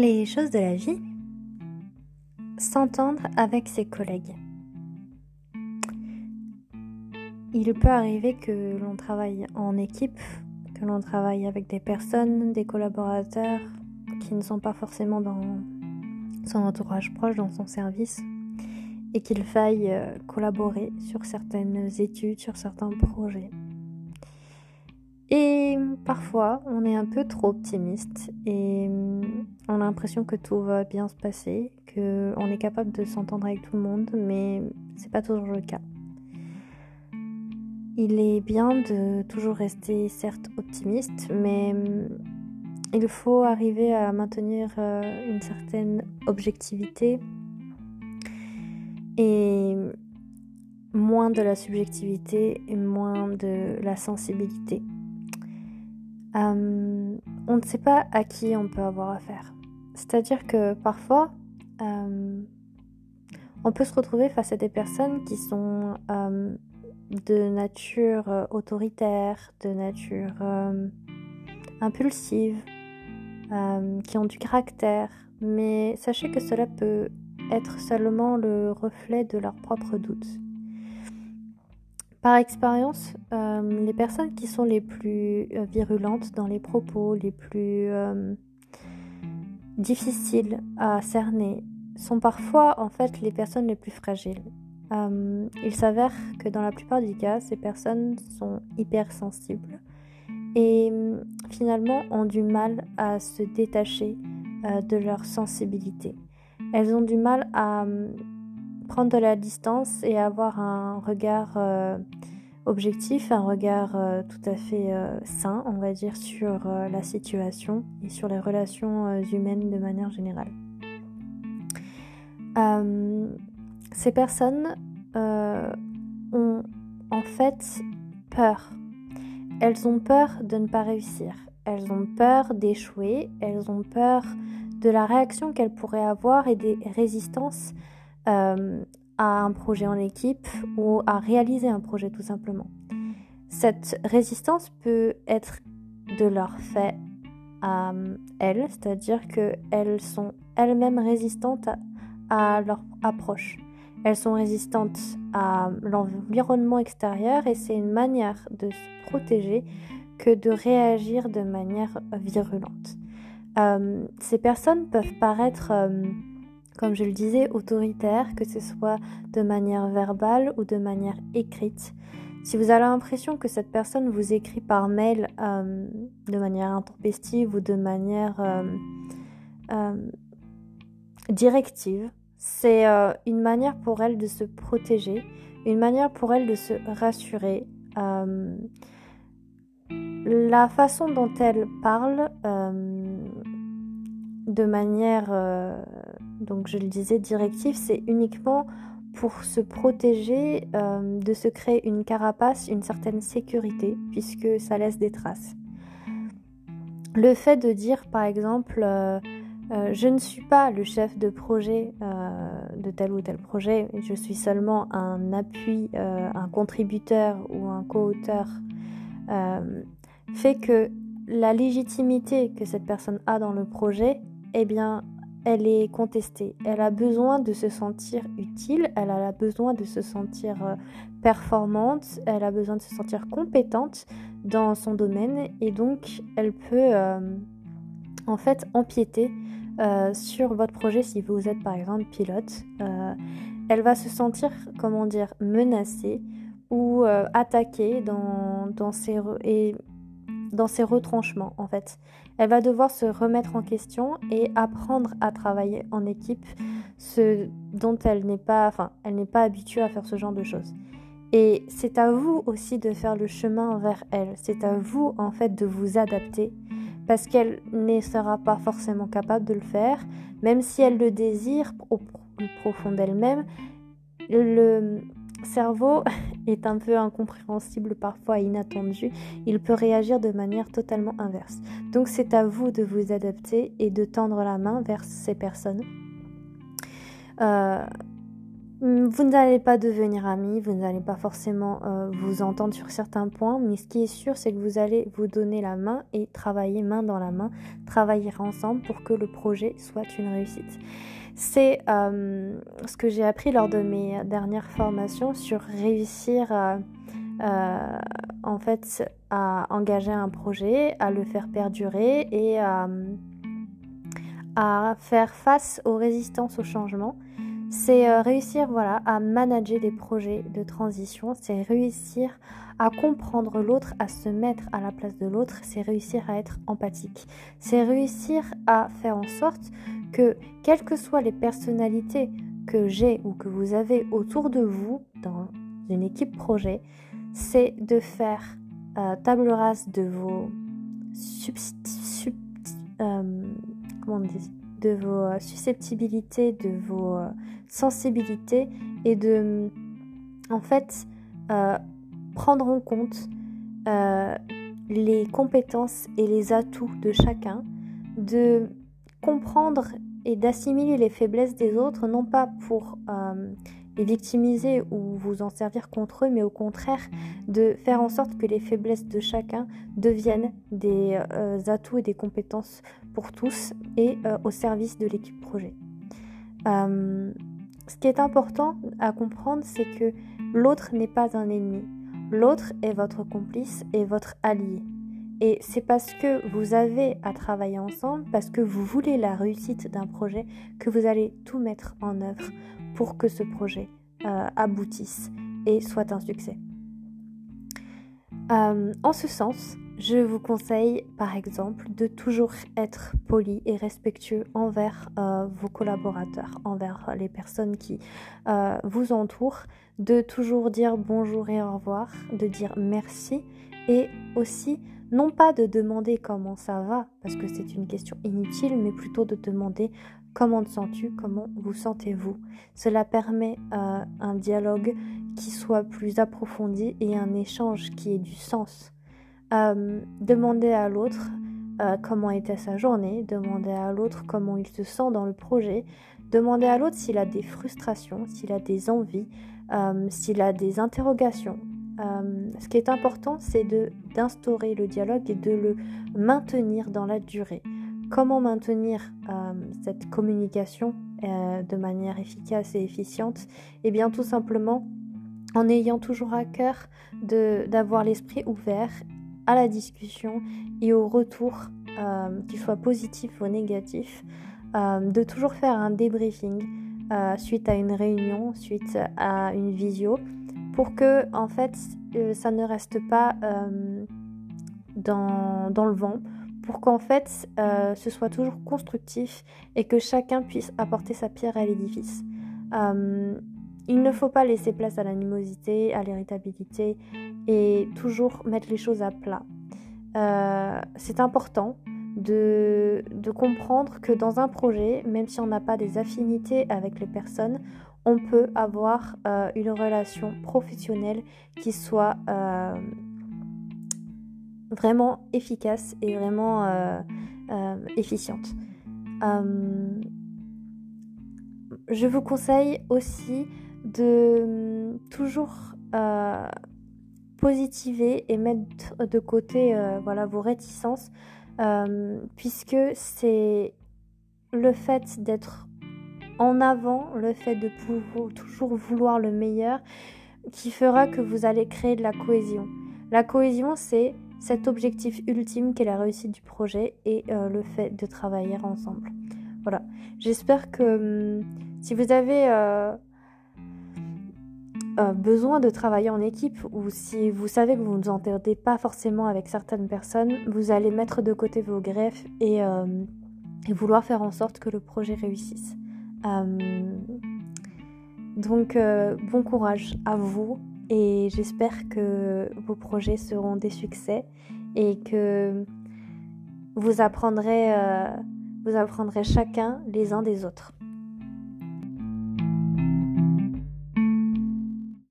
Les choses de la vie. S'entendre avec ses collègues. Il peut arriver que l'on travaille en équipe, que l'on travaille avec des personnes, des collaborateurs qui ne sont pas forcément dans son entourage proche, dans son service, et qu'il faille euh, collaborer sur certaines études, sur certains projets. Et parfois, on est un peu trop optimiste et on a l'impression que tout va bien se passer, qu'on est capable de s'entendre avec tout le monde, mais c'est pas toujours le cas. Il est bien de toujours rester certes optimiste, mais il faut arriver à maintenir euh, une certaine objectivité et moins de la subjectivité et moins de la sensibilité. Euh, on ne sait pas à qui on peut avoir affaire. C'est-à-dire que parfois, euh, on peut se retrouver face à des personnes qui sont euh, de nature autoritaire, de nature impulsive, qui ont du caractère, mais sachez que cela peut être seulement le reflet de leurs propres doutes. Par expérience, euh, les personnes qui sont les plus euh, virulentes dans les propos, les plus euh, difficiles à cerner, sont parfois en fait les personnes les plus fragiles. il s'avère que dans la plupart des cas, ces personnes sont hypersensibles et finalement ont du mal à se détacher de leur sensibilité. Elles ont du mal à prendre de la distance et avoir un regard euh, objectif, un regard euh, tout à fait euh, sain, on va dire, sur la situation et sur les relations humaines de manière générale. ces personnes ont en fait peur. Elles ont peur de ne pas réussir. Elles ont peur d'échouer. Elles ont peur de la réaction qu'elles pourraient avoir et des résistances euh, à un projet en équipe ou à réaliser un projet tout simplement. Cette résistance peut être de leur fait à elles, c'est-à-dire qu'elles sont elles-mêmes résistantes à, leur approche. Elles sont résistantes à l'environnement extérieur et c'est une manière de se protéger que de réagir de manière virulente. Euh, ces personnes peuvent paraître euh, comme je le disais, autoritaire, que ce soit de manière verbale ou de manière écrite. Si vous avez l'impression que cette personne vous écrit par mail euh, de manière intempestive ou de manière euh, euh, directive, c'est une manière pour elle de se protéger, une manière pour elle de se rassurer. la façon dont elle parle de manière donc je le disais, directif, c'est uniquement pour se protéger, euh, de se créer une carapace, une certaine sécurité, puisque ça laisse des traces. Le fait de dire, par exemple, euh, euh, je ne suis pas le chef de projet de tel ou tel projet, je suis seulement un appui, un contributeur ou un co-auteur, fait que la légitimité que cette personne a dans le projet, eh bien, elle est contestée. Elle a besoin de se sentir utile, elle a besoin de se sentir euh, performante, elle a besoin de se sentir compétente dans son domaine et donc elle peut euh, en fait empiéter euh, sur votre projet si vous êtes par exemple pilote. elle va se sentir, comment dire, menacée ou attaquée dans, dans ses... Et dans ses retranchements en fait. Elle va devoir se remettre en question et apprendre à travailler en équipe, ce dont elle n'est pas, enfin, elle n'est pas habituée à faire ce genre de choses. Et c'est à vous aussi de faire le chemin vers elle. C'est à vous en fait de vous adapter parce qu'elle ne sera pas forcément capable de le faire, même si elle le désire au plus profond d'elle-même. Le, cerveau est un peu incompréhensible, parfois inattendu, il peut réagir de manière totalement inverse. Donc c'est à vous de vous adapter et de tendre la main vers ces personnes. Euh, vous n'allez pas devenir amis, vous n'allez pas forcément euh, vous entendre sur certains points, mais ce qui est sûr, c'est que vous allez vous donner la main et travailler main dans la main, travailler ensemble pour que le projet soit une réussite. C'est euh, ce que j'ai appris lors de mes dernières formations sur réussir euh, en fait à engager un projet, à le faire perdurer et à faire face aux résistances au changement c'est euh, réussir voilà, à manager des projets de transition, c'est réussir à comprendre l'autre, à se mettre à la place de l'autre, c'est réussir à être empathique, c'est réussir à faire en sorte que, quelles que soient les personnalités que j'ai ou que vous avez autour de vous dans une équipe projet, c'est de faire euh, table rase de vos euh, susceptibilités, de vos euh, sensibilités et de, en fait, euh, prendre en compte les compétences et les atouts de chacun, de comprendre et d'assimiler les faiblesses des autres, non pas pour les victimiser ou vous en servir contre eux, mais au contraire de faire en sorte que les faiblesses de chacun deviennent des euh, atouts et des compétences pour tous et euh, au service de l'équipe projet. Ce qui est important à comprendre, c'est que l'autre n'est pas un ennemi. L'autre est votre complice et votre allié. Et c'est parce que vous avez à travailler ensemble, parce que vous voulez la réussite d'un projet, que vous allez tout mettre en œuvre pour que ce projet euh, aboutisse et soit un succès. Euh, en ce sens, je vous conseille par exemple de toujours être poli et respectueux envers euh, vos collaborateurs, envers les personnes qui vous entourent, de toujours dire bonjour et au revoir, de dire merci et aussi non pas de demander comment ça va, parce que c'est une question inutile, mais plutôt de demander comment te sens-tu, comment vous sentez-vous. Cela permet euh, un dialogue qui soit plus approfondi et un échange qui ait du sens. Euh, demander à l'autre euh, comment était sa journée, demander à l'autre comment il se sent dans le projet, demander à l'autre s'il a des frustrations, s'il a des envies, s'il a des interrogations, euh, ce qui est important, c'est d'instaurer le dialogue et de le maintenir dans la durée. Comment maintenir euh, cette communication euh, de manière efficace et efficiente? Eh bien, tout simplement en ayant toujours à cœur d'avoir l'esprit ouvert à la discussion et au retour, qu'il soit positif ou négatif, de toujours faire un débriefing suite à une réunion, suite à une visio, pour que en fait euh, ça ne reste pas euh, dans, dans, le vent, pour qu'en fait euh, ce soit toujours constructif et que chacun puisse apporter sa pierre à l'édifice. Il ne faut pas laisser place à l'animosité, à l'irritabilité et toujours mettre les choses à plat. C'est important de, comprendre que dans un projet, même si on n'a pas des affinités avec les personnes, on peut avoir euh, une relation professionnelle qui soit euh, vraiment efficace et vraiment euh, efficiente. je vous conseille aussi de hum, toujours positiver et mettre de côté voilà, vos réticences puisque c'est le fait d'être en avant le fait de toujours vouloir le meilleur qui fera que vous allez créer de la cohésion. La cohésion, c'est cet objectif ultime qui est la réussite du projet et euh, le fait de travailler ensemble. Voilà. J'espère que hum, si vous avez euh, euh, besoin de travailler en équipe ou si vous savez que vous ne vous entendez pas forcément avec certaines personnes, vous allez mettre de côté vos greffes et vouloir faire en sorte que le projet réussisse. Euh, donc euh, bon courage à vous et j'espère que vos projets seront des succès et que vous apprendrez, euh, vous apprendrez chacun les uns des autres.